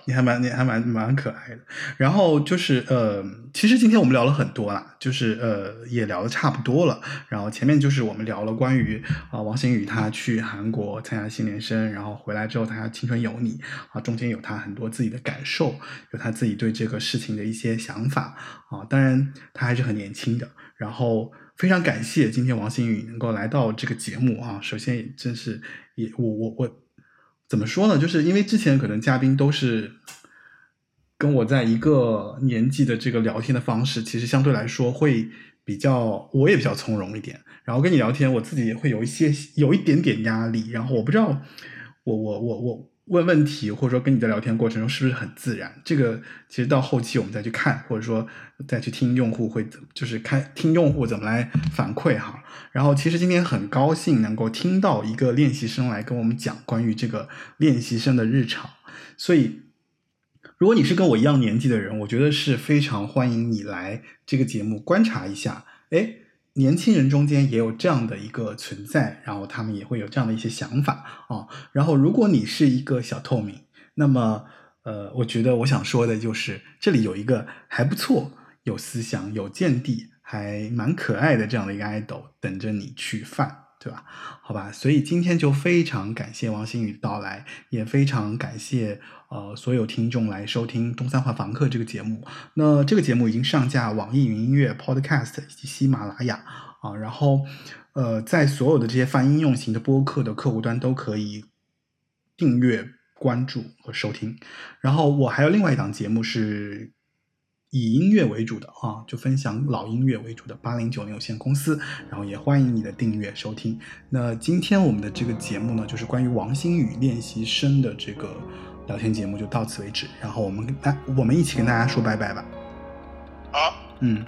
你还蛮你还蛮蛮可爱的。然后就是呃，其实今天我们聊了很多啦，就是呃也聊的差不多了。然后前面就是我们聊了关于啊王星宇他去韩国参加新联生，然后回来之后他青春有你啊，中间有他很多自己的感受，有他自己对这个事情的一些想法啊。当然他还是很年轻的。然后非常感谢今天王新宇能够来到这个节目啊！首先真是也我我我怎么说呢？就是因为之前可能嘉宾都是跟我在一个年纪的这个聊天的方式，其实相对来说会比较我也比较从容一点。然后跟你聊天，我自己也会有一些有一点点压力。然后我不知道我我我我。问问题，或者说跟你在聊天过程中是不是很自然？这个其实到后期我们再去看，或者说再去听用户会，就是看听用户怎么来反馈哈。然后其实今天很高兴能够听到一个练习生来跟我们讲关于这个练习生的日常。所以，如果你是跟我一样年纪的人，我觉得是非常欢迎你来这个节目观察一下。哎。年轻人中间也有这样的一个存在，然后他们也会有这样的一些想法啊。然后，如果你是一个小透明，那么，呃，我觉得我想说的就是，这里有一个还不错、有思想、有见地、还蛮可爱的这样的一个 idol 等着你去犯。对吧？好吧，所以今天就非常感谢王星宇的到来，也非常感谢呃所有听众来收听《东三环房客》这个节目。那这个节目已经上架网易云音乐、Podcast 以及喜马拉雅啊，然后呃在所有的这些泛应用型的播客的客户端都可以订阅、关注和收听。然后我还有另外一档节目是。以音乐为主的啊，就分享老音乐为主的八零九零有限公司，然后也欢迎你的订阅收听。那今天我们的这个节目呢，就是关于王星宇练习生的这个聊天节目，就到此为止。然后我们跟大我们一起跟大家说拜拜吧。好，嗯，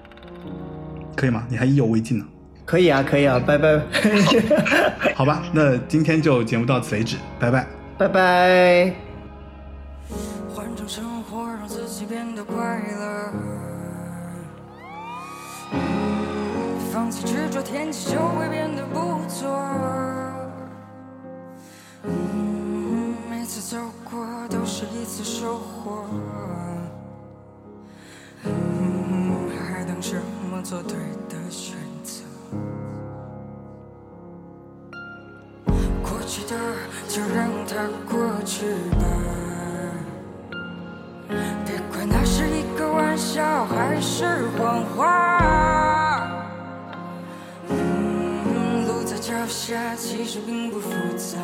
可以吗？你还意犹未尽呢？可以啊，可以啊，拜拜。*laughs* 好吧，那今天就节目到此为止，拜拜，拜拜。生活让自己变得快乐，放弃执着，天气就会变得不错。每次走过都是一次收获，还等什么？做对的选择。过去的就让它过去吧。笑还是谎话，路在脚下，其实并不复杂。